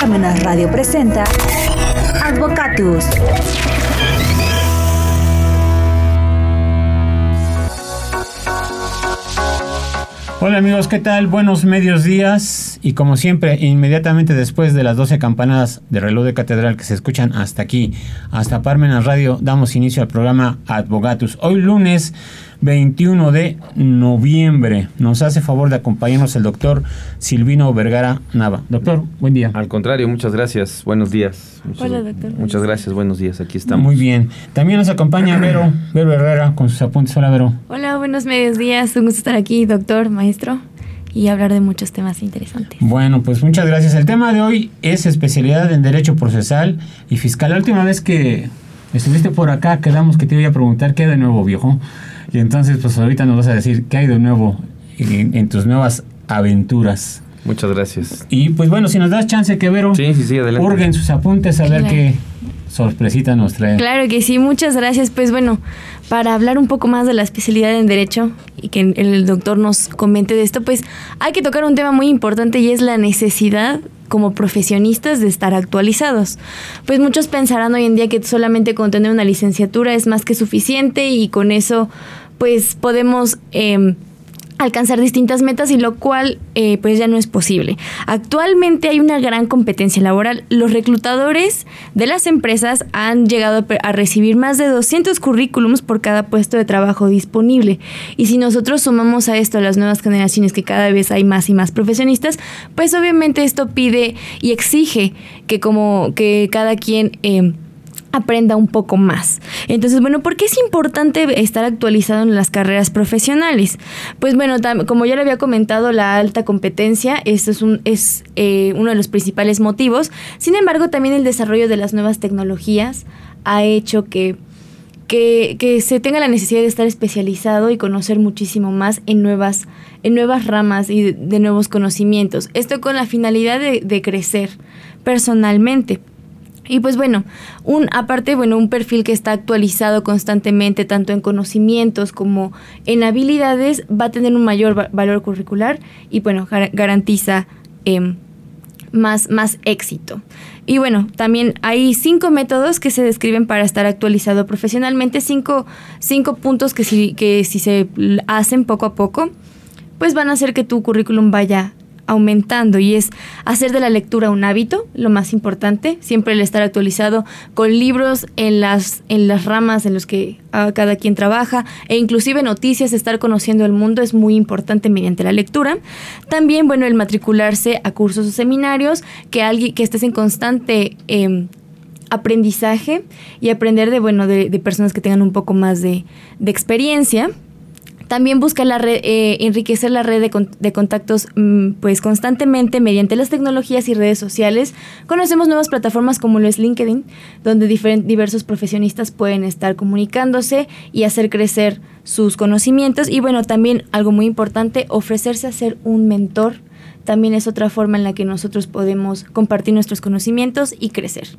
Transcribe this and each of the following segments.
Parmenas Radio presenta Advocatus. Hola amigos, ¿qué tal? Buenos medios días y como siempre, inmediatamente después de las 12 campanadas de reloj de catedral que se escuchan hasta aquí, hasta Parmenas Radio, damos inicio al programa Advogatus. Hoy lunes 21 de noviembre. Nos hace favor de acompañarnos el doctor Silvino Vergara Nava. Doctor, buen día. Al contrario, muchas gracias. Buenos días. Muchas, Hola, doctor. Muchas gracias, buenos días. Aquí estamos. Muy bien. También nos acompaña Vero, Vero Herrera con sus apuntes. Hola, Vero. Hola, buenos medios días. Un gusto estar aquí, doctor, maestro, y hablar de muchos temas interesantes. Bueno, pues muchas gracias. El tema de hoy es especialidad en Derecho Procesal y Fiscal. La última vez que estuviste por acá, quedamos que te iba a preguntar qué hay de nuevo, viejo. Y entonces, pues ahorita nos vas a decir qué hay de nuevo en, en tus nuevas aventuras. Muchas gracias. Y pues bueno, si nos das chance que Vero Sí, sí, sí, adelante. hurguen sus apuntes a ver qué sorpresita nos trae. Claro que sí, muchas gracias. Pues bueno, para hablar un poco más de la especialidad en Derecho y que el, doctor nos comente de esto, pues hay que tocar un tema muy importante y es la necesidad como profesionistas de estar actualizados. Pues muchos pensarán hoy en día que solamente con tener una licenciatura es más que suficiente y con eso pues podemos... em, alcanzar distintas metas y lo cual eh, pues ya no es posible. Actualmente hay una gran competencia laboral. Los reclutadores de las empresas han llegado a recibir más de 200 currículums por cada puesto de trabajo disponible. Y si nosotros sumamos a esto a las nuevas generaciones que cada vez hay más y más profesionistas, pues obviamente esto pide y exige que como que cada quien... eh, aprenda un poco más. Entonces, bueno, ¿por qué es importante estar actualizado en las carreras profesionales? Pues bueno, como ya le había comentado, la alta competencia, esto es, un, es eh, uno de los principales motivos. Sin embargo, también el desarrollo de las nuevas tecnologías ha hecho que que, que se tenga la necesidad de estar especializado y conocer muchísimo más en nuevas, en nuevas ramas y de, de nuevos conocimientos. Esto con la finalidad de, de crecer personalmente. Y pues bueno, un aparte, bueno, un perfil que está actualizado constantemente tanto en conocimientos como en habilidades va a tener un mayor va- valor curricular y bueno, gar- garantiza em, más, más éxito. Y bueno, también hay cinco métodos que se describen para estar actualizado profesionalmente, cinco, cinco puntos que si, que si se hacen poco a poco, pues van a hacer que tu currículum vaya aumentando y es hacer de la lectura un hábito, lo más importante, siempre el estar actualizado con libros en las, en las ramas en los que ah, cada quien trabaja e inclusive noticias, estar conociendo el mundo es muy importante mediante la lectura. También, bueno, el matricularse a cursos o seminarios, que alguien que estés en constante em, aprendizaje y aprender de, bueno, de, de personas que tengan un poco más de, de experiencia. También busca la red, eh, enriquecer la red de, de contactos mm, pues constantemente mediante las tecnologías y redes sociales. Conocemos nuevas plataformas como lo es LinkedIn, donde diversos profesionistas pueden estar comunicándose y hacer crecer sus conocimientos. Y bueno, también algo muy importante, ofrecerse a ser un mentor. También es otra forma en la que nosotros podemos compartir nuestros conocimientos y crecer.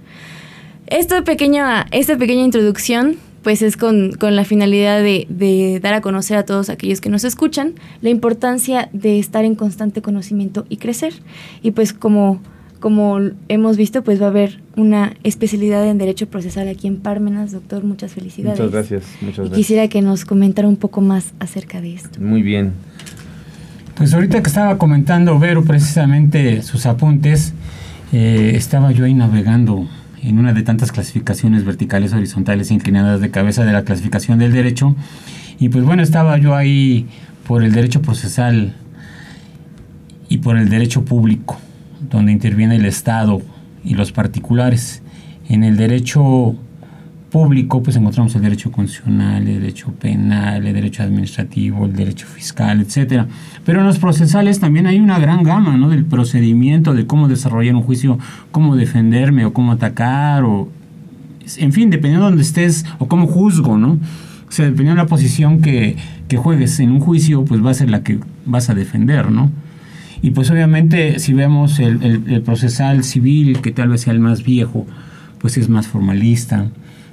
Esta pequeña, esta pequeña introducción pues es con, con la finalidad de, de dar a conocer a todos aquellos que nos escuchan la importancia de estar en constante conocimiento y crecer. Y pues como, como hemos visto, pues va a haber una especialidad en Derecho Procesal aquí en Parmenas. Doctor, muchas felicidades. Muchas gracias, muchas Y gracias. quisiera que nos comentara un poco más acerca de esto. Muy bien. Pues ahorita que estaba comentando Vero precisamente sus apuntes, eh, estaba yo ahí navegando en una de tantas clasificaciones verticales, horizontales inclinadas de cabeza de la clasificación del derecho. Y pues bueno, estaba yo ahí por el derecho procesal y por el derecho público, donde interviene el Estado y los particulares. En el derecho público, pues encontramos el derecho constitucional, el derecho penal, el derecho administrativo, el derecho fiscal, etcétera. Pero en los procesales también hay una gran gama, ¿no? Del procedimiento, de cómo desarrollar un juicio, cómo defenderme o cómo atacar, o en fin, dependiendo de donde estés o cómo juzgo, ¿no? O sea, dependiendo de la posición que, que juegues en un juicio, pues va a ser la que vas a defender, ¿no? Y pues obviamente si vemos el procesal civil, que tal vez sea el más viejo, pues es más formalista.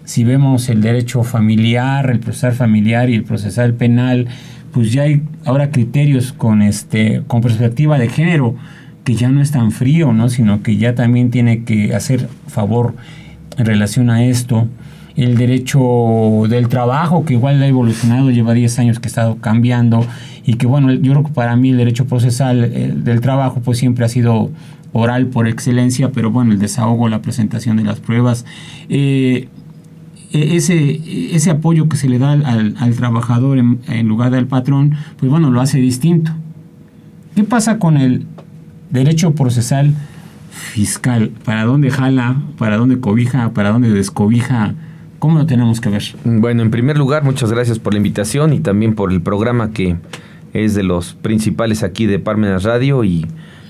Si vemos el derecho familiar, el procesal familiar y el procesal penal, pues ya hay ahora criterios con, este, con perspectiva de género que ya no es tan frío, ¿no? Sino que ya también tiene que hacer favor en relación a esto. El derecho del trabajo, que igual ha evolucionado, lleva 10 años que ha estado cambiando y que bueno, yo creo que para mí el derecho procesal eh, del trabajo pues siempre ha sido oral por excelencia, pero bueno, el desahogo, la presentación de las pruebas, eh, ese, ese apoyo que se le da al, al trabajador en, en, lugar del patrón, pues bueno, lo hace distinto. ¿Qué pasa con el derecho procesal fiscal? ¿Para dónde jala? ¿Para dónde cobija? ¿Para dónde descobija? ¿Cómo lo tenemos que ver? Bueno, en primer lugar, muchas gracias por la invitación y también por el programa que es de los principales aquí de Parmenas Radio y,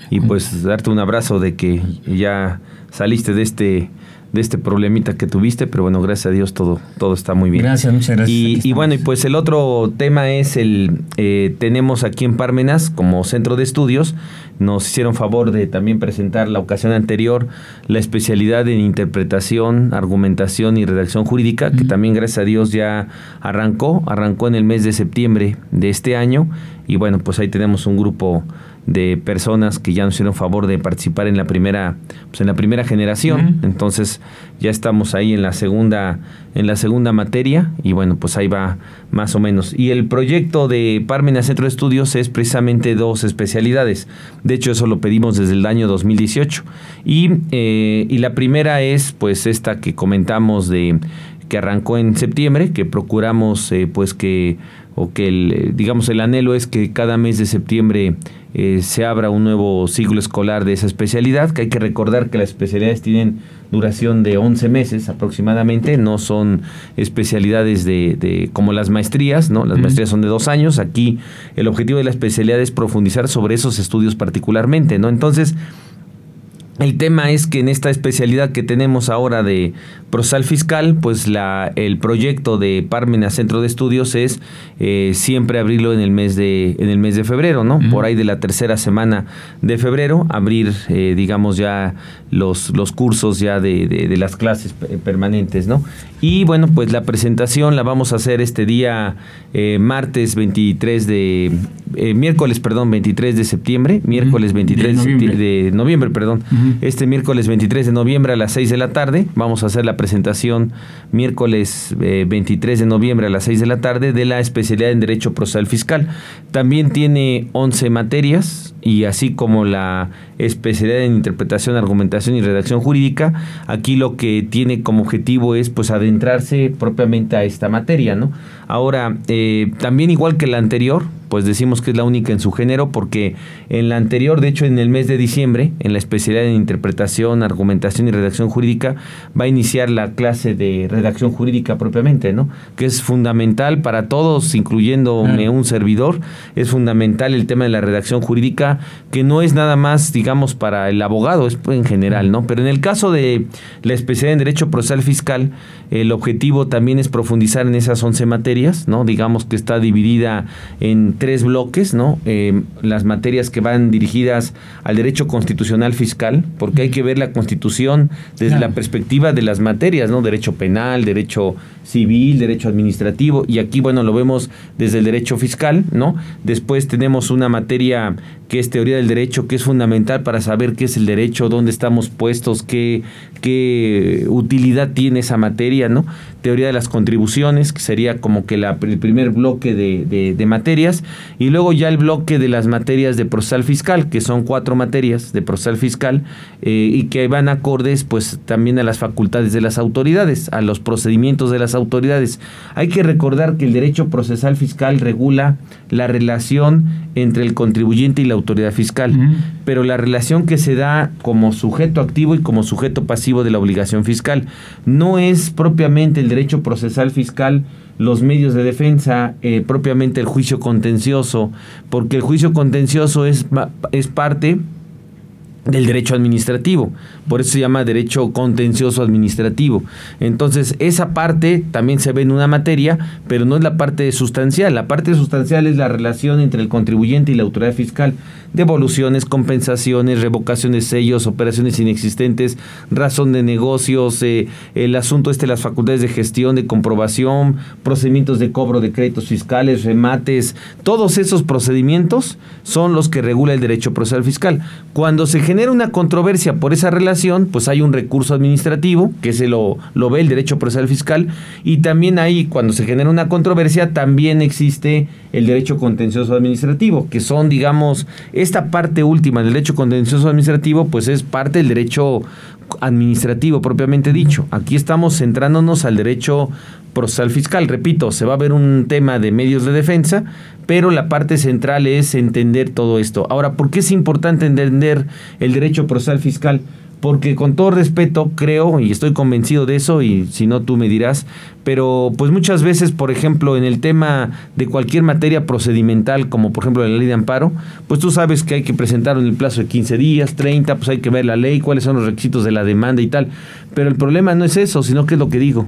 y pues darte un abrazo de que ya saliste de este de este problemita que tuviste, pero bueno, gracias a Dios todo, todo está muy bien. Gracias, muchas gracias. Y, y bueno, y pues el otro tema es el, eh, tenemos aquí en Parmenas como centro de estudios, nos hicieron favor de también presentar la ocasión anterior la especialidad en interpretación, argumentación y redacción jurídica, que también gracias a Dios ya arrancó, arrancó en el mes de septiembre de este año, y bueno, pues ahí tenemos un grupo de personas que ya nos hicieron favor de participar en la primera pues en la primera generación. Uh -huh. entonces ya estamos ahí en la segunda en la segunda materia y bueno pues ahí va más o menos. Y el proyecto de Parmena Centro de Estudios es precisamente dos especialidades. De hecho eso lo pedimos desde el año 2018 y, eh, y la primera es pues esta que comentamos de que arrancó en septiembre que procuramos eh, pues que o que el, digamos el anhelo es que cada mes de septiembre eh, se abra un nuevo ciclo escolar de esa especialidad, que hay que recordar que las especialidades tienen duración de 11 meses aproximadamente, no son especialidades de, de como las maestrías, ¿no? Las uh -huh. maestrías son de dos años, aquí el objetivo de la especialidad es profundizar sobre esos estudios particularmente, ¿no? Entonces, el tema es que en esta especialidad que tenemos ahora de procesal fiscal, pues la, el proyecto de Parmena Centro de Estudios es eh, siempre abrirlo en el mes de en el mes de febrero, ¿no? Uh -huh. Por ahí de la tercera semana de febrero abrir, eh, digamos ya los, los cursos ya de, de, de, las clases permanentes, ¿no? Y bueno, pues la presentación la vamos a hacer este día eh, martes 23 de eh, miércoles, perdón, 23 de septiembre, miércoles 23 de noviembre, de noviembre perdón. Uh -huh. Este miércoles 23 de noviembre a las 6 de la tarde vamos a hacer la presentación miércoles eh, 23 de noviembre a las 6 de la tarde de la especialidad en Derecho Procesal Fiscal. También tiene 11 materias y así como la especialidad en Interpretación, Argumentación y Redacción Jurídica, aquí lo que tiene como objetivo es pues adentrarse propiamente a esta materia, ¿no? Ahora, eh, también igual que la anterior, pues decimos que es la única en su género porque en la anterior, de hecho en el mes de diciembre, en la especialidad en interpretación, argumentación y redacción jurídica, va a iniciar la clase de redacción jurídica propiamente, ¿no? Que es fundamental para todos, incluyéndome un servidor, es fundamental el tema de la redacción jurídica, que no es nada más, digamos, para el abogado, es en general, ¿no? Pero en el caso de la especialidad en Derecho Procesal Fiscal, el objetivo también es profundizar en esas 11 materias, ¿no? Digamos que está dividida en tres bloques, ¿no? Eh, las materias que van dirigidas al derecho constitucional fiscal, porque hay que ver la constitución desde claro. la perspectiva de las materias, ¿no? Derecho penal, derecho civil, derecho administrativo, y aquí, bueno, lo vemos desde el derecho fiscal, ¿no? Después tenemos una materia que es teoría del derecho, que es fundamental para saber qué es el derecho, dónde estamos puestos, qué, qué utilidad tiene esa materia, ¿no? Teoría de las contribuciones, que sería como que el primer bloque de, materias, y luego ya el bloque de las materias de procesal fiscal, que son cuatro materias de procesal fiscal, eh, y que van acordes pues también a las facultades de las autoridades, a los procedimientos de las autoridades. Hay que recordar que el derecho procesal fiscal regula la relación entre el contribuyente y la autoridad fiscal. Pero la relación que se da como sujeto activo y como sujeto pasivo de la obligación fiscal. No es propiamente el derecho procesal fiscal los medios de defensa, eh, propiamente el juicio contencioso, porque el juicio contencioso es, es parte del derecho administrativo. Por eso se llama derecho contencioso administrativo. Entonces, esa parte también se ve en una materia, pero no es la parte sustancial. La parte sustancial es la relación entre el contribuyente y la autoridad fiscal. Devoluciones, compensaciones, revocaciones de sellos, operaciones inexistentes, razón de negocios, eh, el asunto este las facultades de gestión, de comprobación, procedimientos de cobro de créditos fiscales, remates, todos esos procedimientos son los que regula el derecho procesal fiscal. Cuando se genera una controversia por esa relación, pues hay un recurso administrativo, que se lo, lo ve el derecho procesal fiscal, y también ahí, cuando se genera una controversia, también existe el derecho contencioso administrativo, que son, digamos, esta parte última del derecho contencioso administrativo, pues es parte del derecho administrativo propiamente dicho. Aquí estamos centrándonos al derecho procesal fiscal. Repito, se va a ver un tema de medios de defensa, pero la parte central es entender todo esto. Ahora, ¿por qué es importante entender el derecho procesal fiscal? Porque con todo respeto creo, y estoy convencido de eso, y si no tú me dirás, pero pues muchas veces, por ejemplo, en el tema de cualquier materia procedimental, como por ejemplo la ley de amparo, pues tú sabes que hay que presentar en el plazo de 15 días, 30, pues hay que ver la ley, cuáles son los requisitos de la demanda y tal. Pero el problema no es eso, sino que es lo que digo.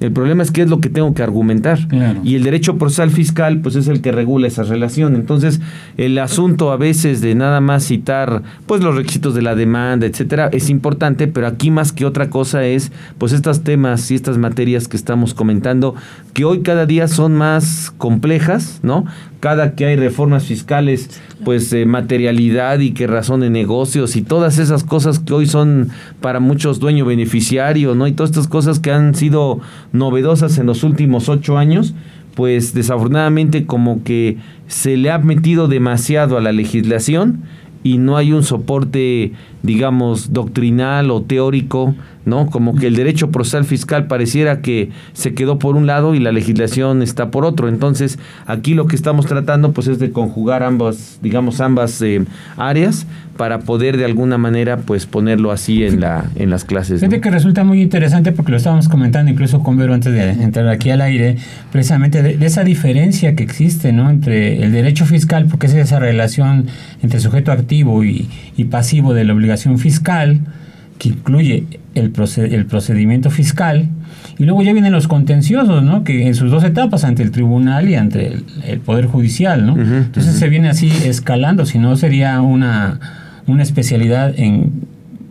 El problema es qué es lo que tengo que argumentar. Y el derecho procesal fiscal, pues es el que regula esa relación. Entonces, el asunto a veces de nada más citar, pues los requisitos de la demanda, etcétera, es importante, pero aquí más que otra cosa es, pues estos temas y estas materias que estamos comentando, que hoy cada día son más complejas, ¿no? Cada que hay reformas fiscales, pues eh, materialidad y que razón de negocios y todas esas cosas que hoy son para muchos dueño beneficiario, ¿no? Y todas estas cosas que han sido novedosas en los últimos ocho años, pues desafortunadamente como que se le ha metido demasiado a la legislación y no hay un soporte, digamos, doctrinal o teórico ¿no? Como que el derecho procesal fiscal pareciera que se quedó por un lado y la legislación está por otro. Entonces, aquí lo que estamos tratando pues es de conjugar ambas, digamos, ambas eh, áreas para poder de alguna manera pues ponerlo así en la en las clases. Fíjate que resulta muy interesante porque lo estábamos comentando incluso con Vero antes de entrar aquí al aire, precisamente de, esa diferencia que existe, ¿no? Entre el derecho fiscal, porque es esa relación entre sujeto activo y, y pasivo de la obligación fiscal, que incluye el, el procedimiento fiscal, y luego ya vienen los contenciosos, ¿no? Que en sus dos etapas, ante el tribunal y ante el, Poder Judicial, ¿no? Entonces se viene así escalando, si no sería una, una especialidad en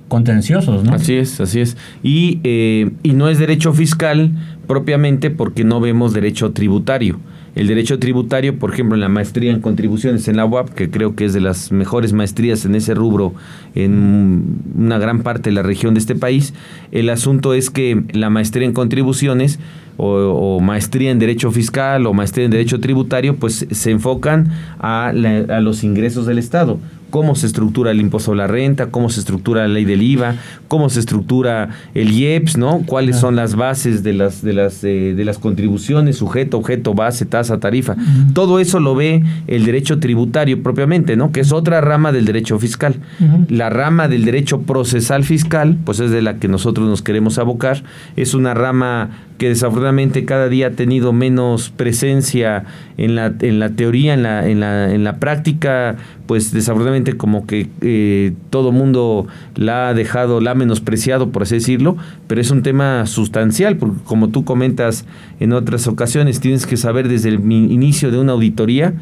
contenciosos, ¿no? Así es, así es. Y, eh, y no es derecho fiscal propiamente porque no vemos derecho tributario. El derecho tributario, por ejemplo, en la maestría en contribuciones en la UAP, que creo que es de las mejores maestrías en ese rubro en una gran parte de la región de este país, el asunto es que la maestría en contribuciones o, maestría en derecho fiscal o maestría en derecho tributario, pues se enfocan a, a los ingresos del Estado cómo se estructura el impuesto a la renta, cómo se estructura la ley del IVA, cómo se estructura el IEPS, ¿no? Cuáles son las bases de las de las eh, de las contribuciones, sujeto, objeto, base, tasa, tarifa. Todo eso lo ve el derecho tributario propiamente, ¿no? Que es otra rama del derecho fiscal. La rama del derecho procesal fiscal, pues es de la que nosotros nos queremos abocar, es una rama que desafortunadamente cada día ha tenido menos presencia en la, en la teoría, en la, en, la, en la práctica, pues desafortunadamente como que eh, todo mundo la ha dejado, la ha menospreciado, por así decirlo, pero es un tema sustancial, porque como tú comentas en otras ocasiones, tienes que saber desde el inicio de una auditoría,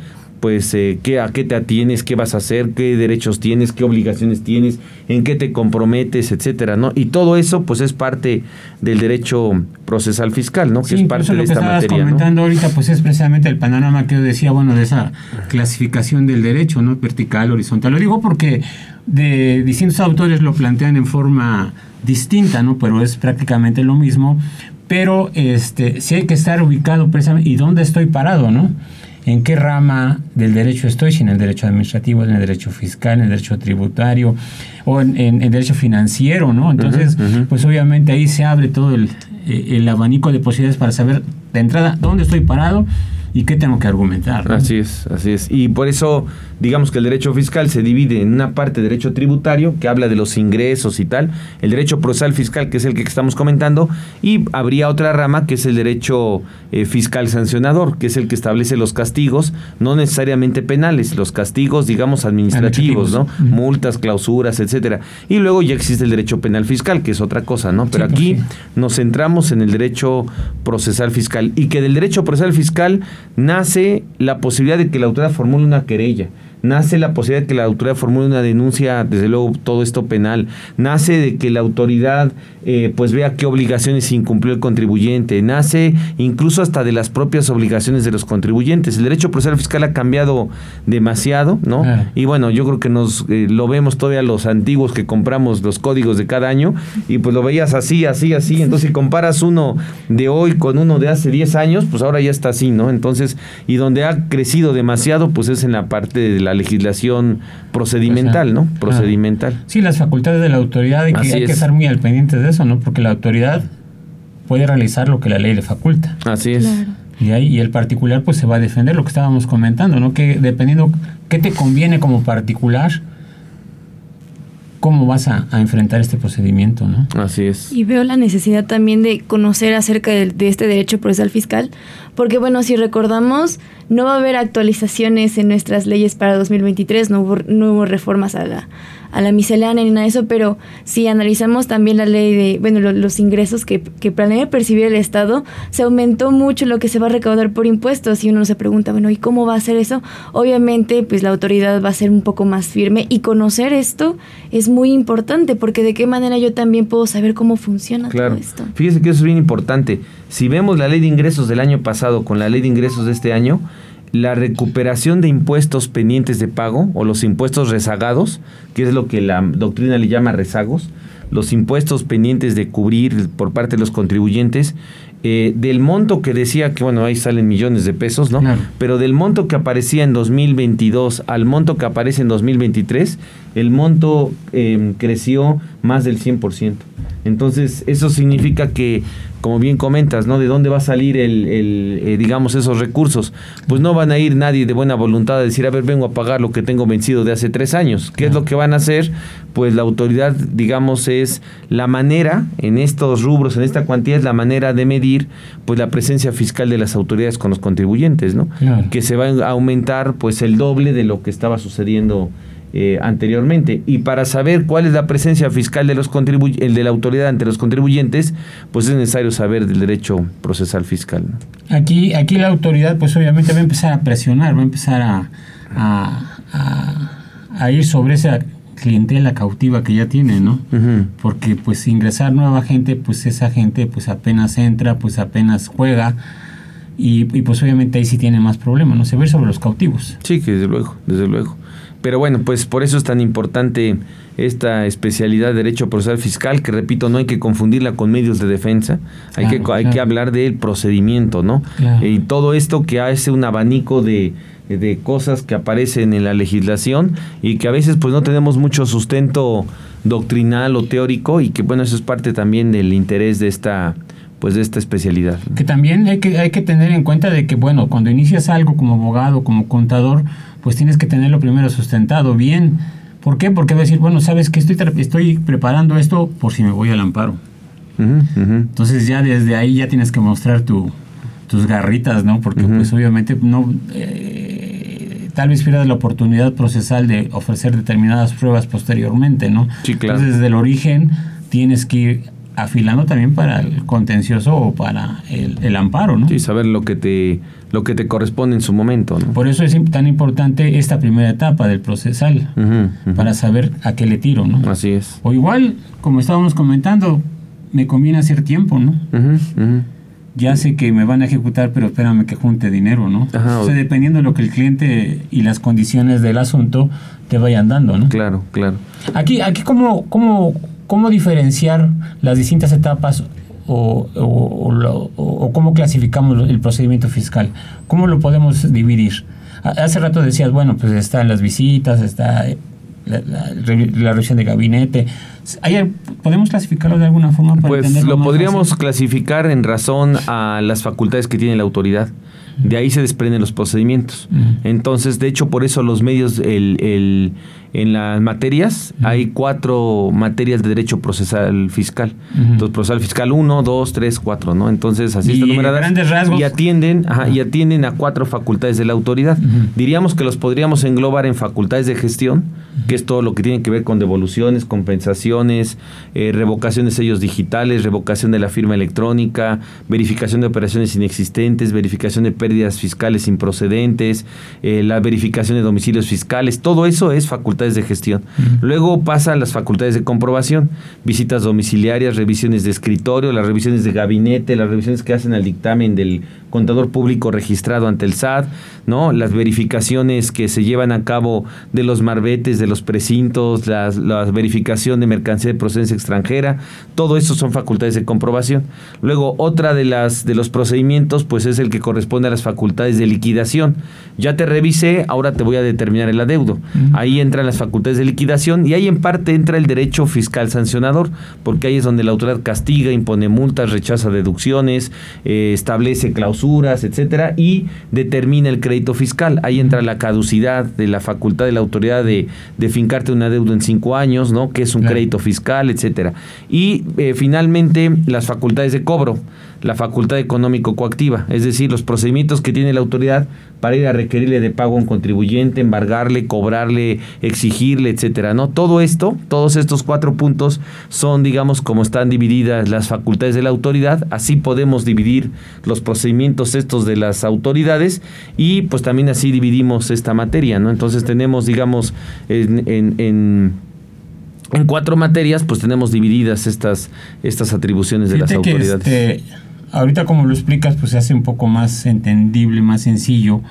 pues eh, qué, a qué te atienes, qué vas a hacer, qué derechos tienes, qué obligaciones tienes, en qué te comprometes, etcétera, ¿no? Y todo eso, pues es parte del derecho procesal fiscal, ¿no? Que es parte de esta materia. comentando ahorita, pues es precisamente el panorama que yo decía, bueno, de esa clasificación del derecho, ¿no? Vertical, horizontal. Lo digo porque de distintos autores lo plantean en forma distinta, ¿no? Pero es prácticamente lo mismo. Pero este, sí hay que estar ubicado precisamente y dónde estoy parado, ¿no? En qué rama del derecho estoy, si en el derecho administrativo, en el derecho fiscal, en el derecho tributario o en, el derecho financiero, ¿no? Entonces, pues obviamente ahí se abre todo el, el, abanico de posibilidades para saber de entrada dónde estoy parado y qué tengo que argumentar. Así es, así es. Y por eso, digamos que el derecho fiscal se divide en una parte de derecho tributario, que habla de los ingresos y tal, el derecho procesal fiscal, que es el que estamos comentando, y habría otra rama que es el derecho eh, fiscal sancionador, que es el que establece los castigos, no necesariamente penales, los castigos, digamos, administrativos, ¿no? Multas, clausuras, etcétera. Y luego ya existe el derecho penal fiscal, que es otra cosa, ¿no? Pero pues aquí nos centramos en el derecho procesal fiscal y que del derecho procesal fiscal nace la posibilidad de que la autoridad formule una querella nace la posibilidad de que la autoridad formule una denuncia, desde luego todo esto penal, nace de que la autoridad eh, pues vea qué obligaciones incumplió el contribuyente, nace incluso hasta de las propias obligaciones de los contribuyentes. El derecho procesal fiscal ha cambiado demasiado, ¿no? Y bueno, yo creo que nos eh, lo vemos todavía los antiguos que compramos los códigos de cada año y pues lo veías así, así, así, entonces si comparas uno de hoy con uno de hace 10 años, pues ahora ya está así, ¿no? Entonces, y donde ha crecido demasiado, pues es en la parte de la legislación procedimental, ¿no? Procedimental. Sí, las facultades de la autoridad hay, que, hay que estar muy al pendiente de eso, ¿no? Porque la autoridad puede realizar lo que la ley le faculta. Así es. Y ahí y el particular pues se va a defender lo que estábamos comentando, ¿no? Que dependiendo qué te conviene como particular, cómo vas a, enfrentar este procedimiento, ¿no? Así es. Y veo la necesidad también de conocer acerca de, de, este derecho procesal fiscal, porque bueno, si recordamos, no va a haber actualizaciones en nuestras leyes para 2023, no hubo, no hubo reformas a la, a la miscelánea ni nada de eso, pero si analizamos también la ley de, bueno, lo, los ingresos que, que, planea percibir el Estado, se aumentó mucho lo que se va a recaudar por impuestos y uno se pregunta, bueno, ¿y cómo va a ser eso? Obviamente, pues la autoridad va a ser un poco más firme y conocer esto es muy importante porque de qué manera yo también puedo saber cómo funciona claro. todo esto. Fíjese que eso es bien importante. Si vemos la ley de ingresos del año pasado con la ley de ingresos de este año, la recuperación de impuestos pendientes de pago o los impuestos rezagados, que es lo que la doctrina le llama rezagos, los impuestos pendientes de cubrir por parte de los contribuyentes, eh, del monto que decía que, bueno, ahí salen millones de pesos, ¿no? Claro. Pero del monto que aparecía en 2022 al monto que aparece en 2023, el monto eh, creció más del 100%. Entonces, eso significa que como bien comentas, ¿no? ¿De dónde va a salir el, el eh, digamos, esos recursos? Pues no van a ir nadie de buena voluntad a decir, a ver, vengo a pagar lo que tengo vencido de hace tres años. ¿Qué es lo que van a hacer? Pues la autoridad, digamos, es la manera, en estos rubros, en esta cuantía, es la manera de medir, pues, la presencia fiscal de las autoridades con los contribuyentes, ¿no? Claro. Que se va a aumentar, pues, el doble de lo que estaba sucediendo eh, anteriormente. Y para saber cuál es la presencia fiscal de los el de la autoridad ante los contribuyentes, pues es necesario saber del derecho procesal fiscal. Aquí, aquí la autoridad, pues obviamente va a empezar a presionar, va a empezar a, a, a, a ir sobre esa clientela cautiva que ya tiene, ¿no? Uh -huh. Porque pues ingresar nueva gente, pues esa gente pues apenas entra, pues apenas juega. Y, y pues obviamente ahí sí tiene más problemas, ¿no? Se ve sobre los cautivos. Sí, que desde luego, desde luego. Pero bueno, pues por eso es tan importante esta especialidad de derecho procesal fiscal, que repito, no hay que confundirla con medios de defensa, hay, Claro, que, hay claro. que hablar del procedimiento, ¿no? Claro. Y todo esto que hace un abanico de, de cosas que aparecen en la legislación y que a veces pues no tenemos mucho sustento doctrinal o teórico y que bueno, eso es parte también del interés de esta pues de esta especialidad. Que también hay que, hay que tener en cuenta de que, bueno, cuando inicias algo como abogado, como contador, pues tienes que tenerlo primero sustentado bien. ¿Por qué? Porque va a decir, bueno, sabes que estoy, estoy preparando esto por si me voy al amparo. Entonces ya desde ahí ya tienes que mostrar tu, tus garritas, ¿no? Porque pues obviamente no... eh, tal vez pierdas la oportunidad procesal de ofrecer determinadas pruebas posteriormente, ¿no? Sí, claro. Entonces desde el origen tienes que ir afilando también para el contencioso o para el, el amparo, ¿no? Sí, saber lo que te lo que te corresponde en su momento, ¿no? Por eso es tan importante esta primera etapa del procesal, para saber a qué le tiro, ¿no? Así es. O igual, como estábamos comentando, me conviene hacer tiempo, ¿no? Ya sé que me van a ejecutar, pero espérame que junte dinero, ¿no? Ajá, o sea, dependiendo de lo que el cliente y las condiciones del asunto te vayan dando, ¿no? Claro, claro. Aquí, aquí cómo, cómo, cómo diferenciar las distintas etapas o, o- o cómo clasificamos el procedimiento fiscal. ¿Cómo lo podemos dividir? Hace rato decías, bueno, pues están las visitas, está la, la revi- la revisión de gabinete. ¿Hay- ¿Podemos clasificarlo de alguna forma para Pues lo podríamos fácil? clasificar en razón a las facultades que tiene la autoridad. De ahí se desprenden los procedimientos. Entonces, de hecho, por eso los medios, el, el- en las materias, hay cuatro materias de derecho procesal fiscal. Entonces, procesal fiscal 1, 2, 3, 4, ¿no? Entonces, así Y está numerada. grandes rasgos. Y atienden, ajá, y atienden a cuatro facultades de la autoridad. Diríamos que los podríamos englobar en facultades de gestión, que es todo lo que tiene que ver con devoluciones, compensaciones, eh, revocación de sellos digitales, revocación de la firma electrónica, verificación de operaciones inexistentes, verificación de pérdidas fiscales improcedentes, eh, la verificación de domicilios fiscales, todo eso es facultades de gestión. Luego pasa a las facultades de comprobación, visitas domiciliarias, revisiones de escritorio, las revisiones de gabinete, las revisiones que hacen al dictamen del contador público registrado ante el SAT, ¿no? Las verificaciones que se llevan a cabo de los marbetes, de los precintos, las, la verificación de mercancía de procedencia extranjera, todo eso son facultades de comprobación. Luego, otra de las de los procedimientos, pues es el que corresponde a las facultades de liquidación. Ya te revisé, ahora te voy a determinar el adeudo. Ahí entran las facultades de liquidación y ahí en parte entra el derecho fiscal sancionador, porque ahí es donde la autoridad castiga, impone multas, rechaza deducciones, eh, establece clausuras, etcétera, y determina el crédito fiscal. Ahí entra la caducidad de la facultad de la autoridad de, de fincarte un adeudo en cinco años, ¿no? Que es un Claro. crédito fiscal, etcétera. Y eh, finalmente las facultades de cobro, la facultad económico coactiva, es decir, los procedimientos que tiene la autoridad para ir a requerirle de pago a un contribuyente, embargarle, cobrarle, exigirle, etcétera, ¿no? Todo esto, todos estos cuatro puntos son, digamos, como están divididas las facultades de la autoridad, así podemos dividir los procedimientos estos de las autoridades y pues también así dividimos esta materia, ¿no? Entonces tenemos, digamos, en, en- en- en cuatro materias, pues tenemos divididas estas, estas atribuciones de las que, autoridades. este, ahorita como lo explicas, pues se hace un poco más entendible, más sencillo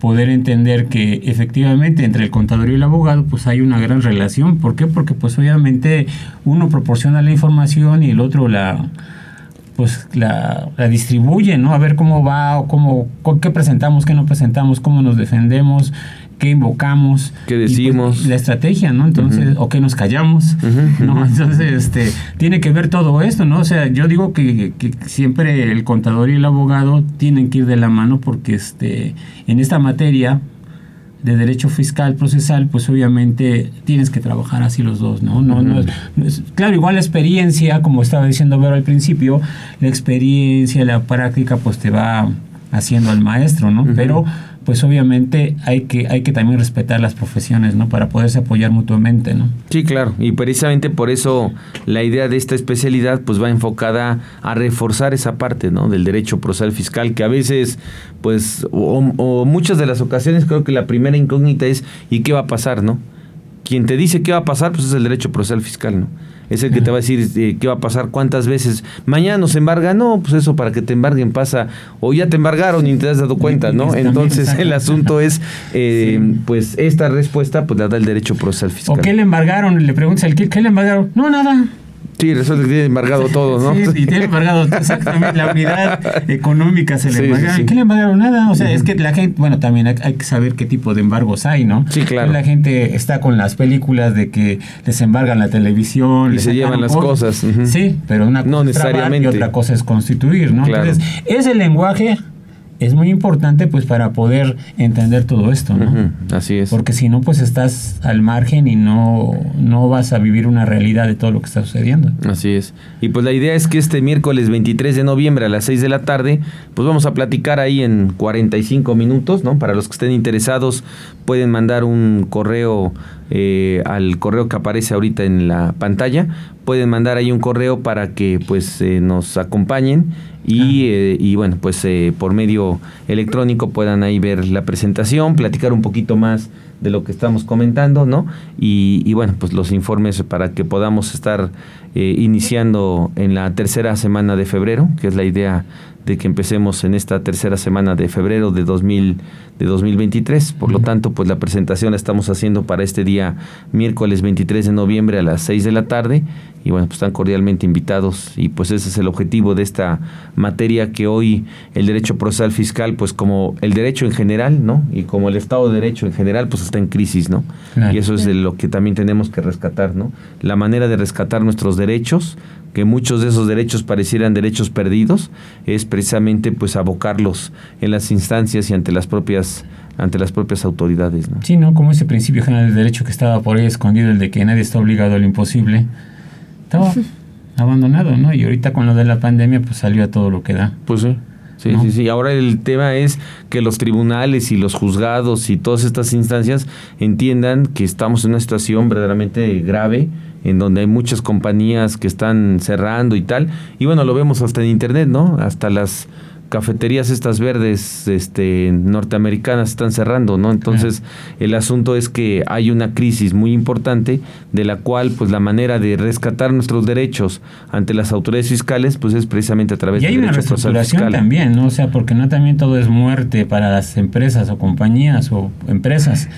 poder entender que efectivamente entre el contador y el abogado pues hay una gran relación. ¿Por qué? Porque pues obviamente uno proporciona la información y el otro la pues la, distribuye, ¿no? A ver cómo va o cómo, qué presentamos, qué no presentamos, cómo nos defendemos, qué invocamos. ¿Qué pues, decimos? la estrategia, ¿no? Entonces, o qué nos callamos, ¿no? Entonces, este, tiene que ver todo esto, ¿no? O sea, yo digo que, que siempre el contador y el abogado tienen que ir de la mano porque este, en esta materia de derecho fiscal procesal, pues obviamente tienes que trabajar así los dos, ¿no? no, no es- claro, igual la experiencia, como estaba diciendo Vero al principio, la experiencia, la práctica, pues te va haciendo al maestro, ¿no? Pero pues obviamente hay que, hay que también respetar las profesiones, ¿no? Para poderse apoyar mutuamente, ¿no? Sí, claro, y precisamente por eso la idea de esta especialidad pues va enfocada a reforzar esa parte, ¿no? Del derecho procesal fiscal que a veces pues o, o muchas de las ocasiones creo que la primera incógnita es ¿y qué va a pasar, no? Quien te dice qué va a pasar pues es el derecho procesal fiscal, ¿no? Es el que te va a decir eh, qué va a pasar, cuántas veces. Mañana nos embarga, no, pues eso para que te embarguen pasa. O ya te embargaron y te has dado cuenta, ¿no? Entonces el asunto es, eh, Sí. pues esta respuesta pues la da el derecho procesal fiscal. ¿O qué le embargaron? Le preguntas al kit, ¿qué le embargaron? No, nada. Sí, resulta que tiene embargado todo, ¿no? Sí, y tiene embargado exactamente la unidad económica se le Sí, sí, embargaron. sí. ¿Qué le embargaron? Nada. O sea, es que la gente, bueno, también hay, hay que saber qué tipo de embargos hay, ¿no? Sí, claro. La gente está con las películas de que les embargan la televisión. Y les se llevan las cosas. Sí, pero una cosa No es necesariamente. y otra cosa es constituir, ¿no? Claro. Entonces, ese lenguaje es muy importante pues para poder entender todo esto, ¿no? Así es. Porque si no, pues estás al margen y no, no vas a vivir una realidad de todo lo que está sucediendo. Así es. Y pues la idea es que este miércoles 23 de noviembre a las 6 de la tarde, pues vamos a platicar ahí en 45 minutos, ¿no? Para los que estén interesados, pueden mandar un correo eh, al correo que aparece ahorita en la pantalla. Pueden mandar ahí un correo para que pues eh, nos acompañen y, eh, y bueno, pues eh, por medio electrónico puedan ahí ver la presentación, platicar un poquito más de lo que estamos comentando, ¿no? Y, y bueno, pues los informes para que podamos estar iniciando en la tercera semana de febrero, que es la idea de que empecemos en esta tercera semana de febrero de 2000 de 2023. Por lo tanto, pues la presentación la estamos haciendo para este día miércoles 23 de noviembre a las 6 de la tarde y bueno, pues están cordialmente invitados y pues ese es el objetivo de esta materia que hoy el derecho procesal fiscal, pues como el derecho en general, ¿no? Y como el Estado de Derecho en general, pues está en crisis, ¿no? Claro. Y eso es de lo que también tenemos que rescatar, ¿no? La manera de rescatar nuestros derechos, que muchos de esos derechos parecieran derechos perdidos, es precisamente pues abocarlos en las instancias y ante las propias ante las propias autoridades, ¿no? Sí, ¿no? Como ese principio general del derecho que estaba por ahí escondido, el de que nadie está obligado a lo imposible, estaba abandonado, ¿no? Y ahorita con lo de la pandemia, pues salió a todo lo que da. Pues sí. Sí, ¿no? sí, sí. Ahora el tema es que los tribunales y los juzgados y todas estas instancias entiendan que estamos en una situación verdaderamente grave, en donde hay muchas compañías que están cerrando y tal. Y bueno, lo vemos hasta en internet, ¿no? Hasta las cafeterías estas verdes este norteamericanas están cerrando, ¿no? Entonces, el asunto es que hay una crisis muy importante de la cual pues la manera de rescatar nuestros derechos ante las autoridades fiscales pues es precisamente a través Y hay una reestructuración también, ¿no? O sea, porque no también todo es muerte para las empresas o compañías o empresas.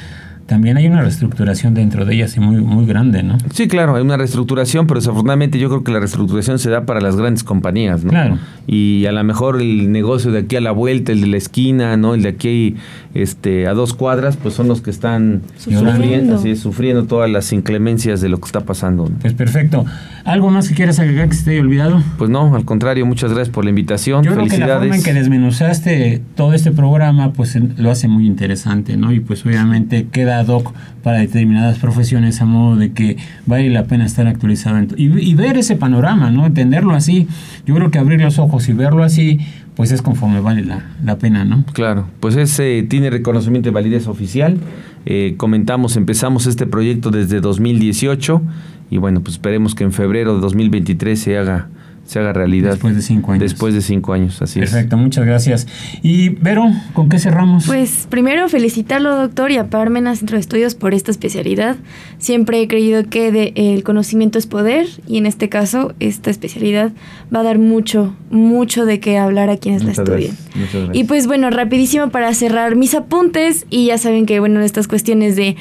También hay una reestructuración dentro de ellas y muy, muy grande, ¿no? Sí, claro, hay una reestructuración, pero desafortunadamente yo creo que la reestructuración se da para las grandes compañías, ¿no? Claro. Y a lo mejor el negocio de aquí a la vuelta, el de la esquina, ¿no? El de aquí este, a dos cuadras, pues son los que están Sufriendo. sufriendo, así es, sufriendo todas las inclemencias de lo que está pasando. ¿no? Pues perfecto. ¿Algo más que quieras agregar que se te haya olvidado? Pues no, al contrario, muchas gracias por la invitación, Yo creo que la felicidades. forma en que desmenuzaste todo este programa, pues lo hace muy interesante, ¿no? Y pues obviamente queda ad hoc para determinadas profesiones a modo de que vale la pena estar actualizado en y, y ver ese panorama, ¿no? Entenderlo así. Yo creo que abrir los ojos y verlo así, pues es conforme vale la, la pena, ¿no? Claro, pues ese tiene reconocimiento de validez oficial. Eh, comentamos, empezamos este proyecto desde 2018 y bueno, pues esperemos que en febrero de 2023 se haga se haga realidad. Después de cinco años. Después de cinco años, así es. Perfecto, muchas gracias. Y Vero, ¿con qué cerramos? Pues primero felicitarlo, doctor, y a Parmenas Centro de Estudios por esta especialidad. Siempre he creído que de- el conocimiento es poder y en este caso esta especialidad va a dar mucho, mucho de qué hablar a quienes Muchas la estudien. gracias, muchas gracias. Y pues bueno, rapidísimo para cerrar mis apuntes y ya saben que bueno, estas cuestiones de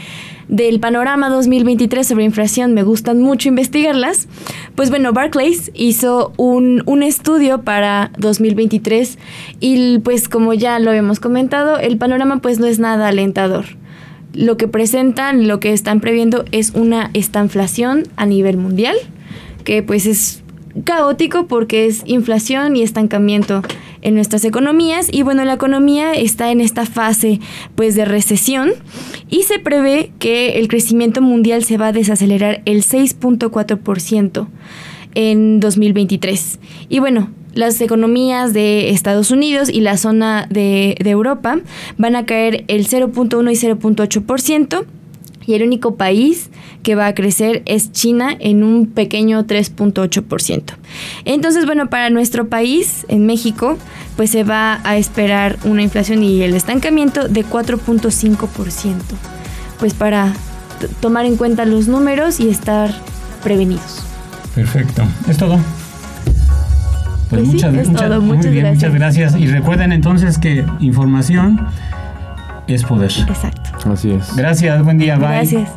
del panorama 2023 sobre inflación me gustan mucho investigarlas. Pues bueno, Barclays hizo un, un estudio para 2023 y pues como ya lo habíamos comentado, el panorama pues no es nada alentador. Lo que presentan, lo que están previendo es una estanflación a nivel mundial, que pues es caótico porque es inflación y estancamiento en nuestras economías y bueno la economía está en esta fase pues de recesión y se prevé que el crecimiento mundial se va a desacelerar el 6.4% en 2023 y bueno las economías de Estados Unidos y la zona de, de Europa van a caer el 0.1 y 0.8% y el único país que va a crecer es China en un pequeño 3.8%. Entonces, bueno, para nuestro país, en México, pues se va a esperar una inflación y el estancamiento de 4.5%. Pues para tomar en cuenta los números y estar prevenidos. Perfecto. ¿Es todo? Pues, Pues sí, muchas, es muchas- todo. muy Muchas bien, muchas gracias. Y recuerden entonces que información es poder. Exacto. Así es. Gracias, buen día, bye. Gracias.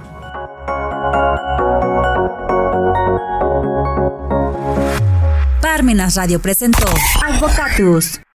Parmenas Radio presentó Advocatus.